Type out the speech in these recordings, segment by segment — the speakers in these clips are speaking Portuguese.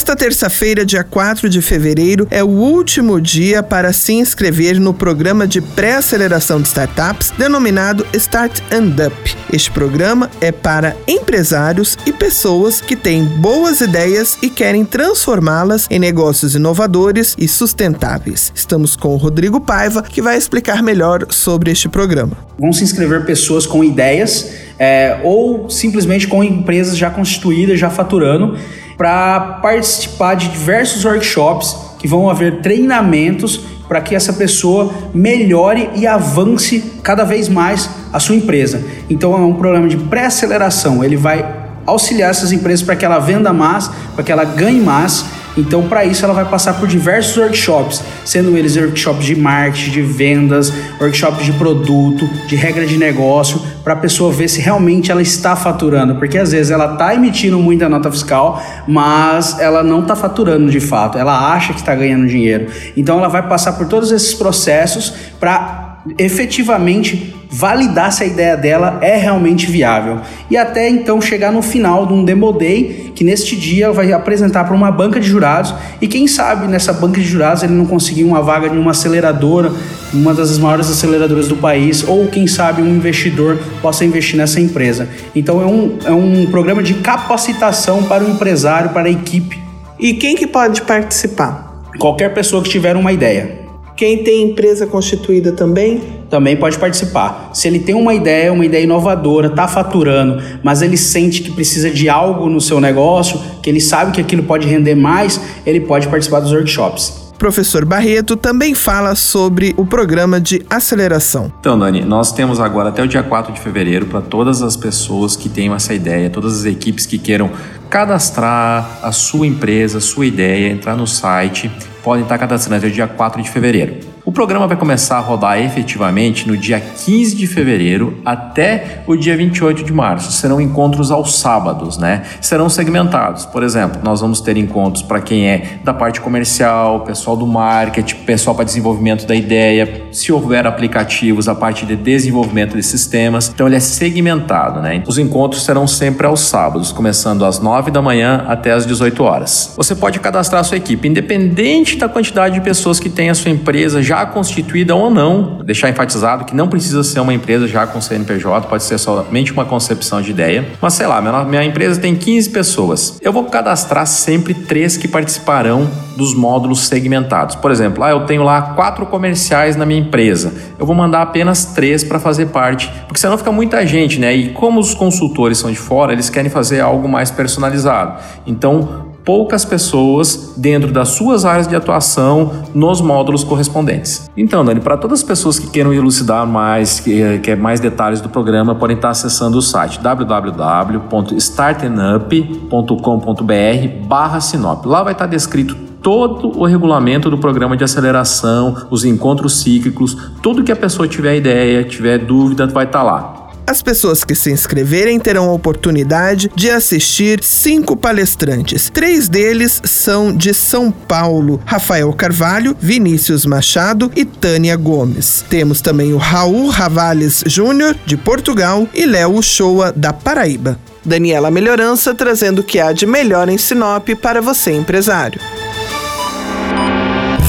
Esta terça-feira, dia 4 de fevereiro, é o último dia para se inscrever no programa de pré-aceleração de startups denominado Start and Up. Este programa é para empresários e pessoas que têm boas ideias e querem transformá-las em negócios inovadores e sustentáveis. Estamos com o Rodrigo Paiva, que vai explicar melhor sobre este programa. Vão se inscrever pessoas com ideias é, ou simplesmente com empresas já constituídas, já faturando para participar de diversos workshops que vão haver treinamentos para que essa pessoa melhore e avance cada vez mais a sua empresa. Então é um programa de pré-aceleração, ele vai auxiliar essas empresas para que ela venda mais, para que ela ganhe mais então, para isso, ela vai passar por diversos workshops, sendo eles workshops de marketing, de vendas, workshops de produto, de regra de negócio, para a pessoa ver se realmente ela está faturando, porque às vezes ela está emitindo muita nota fiscal, mas ela não está faturando de fato, ela acha que está ganhando dinheiro. Então, ela vai passar por todos esses processos para efetivamente validar se a ideia dela é realmente viável. E até então chegar no final de um Demo Day, que neste dia vai apresentar para uma banca de jurados, e quem sabe nessa banca de jurados ele não conseguir uma vaga em uma aceleradora, uma das maiores aceleradoras do país, ou quem sabe um investidor possa investir nessa empresa. Então é um, é um programa de capacitação para o empresário, para a equipe. E quem que pode participar? Qualquer pessoa que tiver uma ideia. Quem tem empresa constituída também? Também pode participar. Se ele tem uma ideia, uma ideia inovadora, está faturando, mas ele sente que precisa de algo no seu negócio, que ele sabe que aquilo pode render mais, ele pode participar dos workshops professor Barreto também fala sobre o programa de aceleração. Então, Dani, nós temos agora até o dia 4 de fevereiro para todas as pessoas que tenham essa ideia, todas as equipes que queiram cadastrar a sua empresa, a sua ideia, entrar no site, podem estar cadastrando até o dia 4 de fevereiro. O programa vai começar a rodar efetivamente no dia 15 de fevereiro até o dia 28 de março. Serão encontros aos sábados, né? Serão segmentados. Por exemplo, nós vamos ter encontros para quem é da parte comercial, pessoal do marketing, pessoal para desenvolvimento da ideia, se houver aplicativos, a parte de desenvolvimento de sistemas. Então ele é segmentado, né? Os encontros serão sempre aos sábados, começando às 9 da manhã até às 18 horas. Você pode cadastrar a sua equipe, independente da quantidade de pessoas que tem a sua empresa já constituída ou não. Deixar enfatizado que não precisa ser uma empresa já com CNPJ, pode ser somente uma concepção de ideia. Mas sei lá, minha, minha empresa tem 15 pessoas. Eu vou cadastrar sempre três que participarão dos módulos segmentados. Por exemplo, ah, eu tenho lá quatro comerciais na minha empresa. Eu vou mandar apenas três para fazer parte, porque senão fica muita gente, né? E como os consultores são de fora, eles querem fazer algo mais personalizado. Então, poucas pessoas dentro das suas áreas de atuação nos módulos correspondentes. Então, Dani, para todas as pessoas que queiram elucidar mais, que quer mais detalhes do programa, podem estar acessando o site www.startenup.com.br Sinop. Lá vai estar descrito todo o regulamento do programa de aceleração, os encontros cíclicos, tudo que a pessoa tiver ideia, tiver dúvida, vai estar lá. As pessoas que se inscreverem terão a oportunidade de assistir cinco palestrantes. Três deles são de São Paulo: Rafael Carvalho, Vinícius Machado e Tânia Gomes. Temos também o Raul Ravales Júnior, de Portugal, e Léo Uchoa, da Paraíba. Daniela Melhorança trazendo o que há de melhor em Sinop para você, empresário.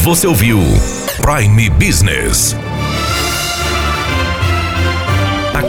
Você ouviu Prime Business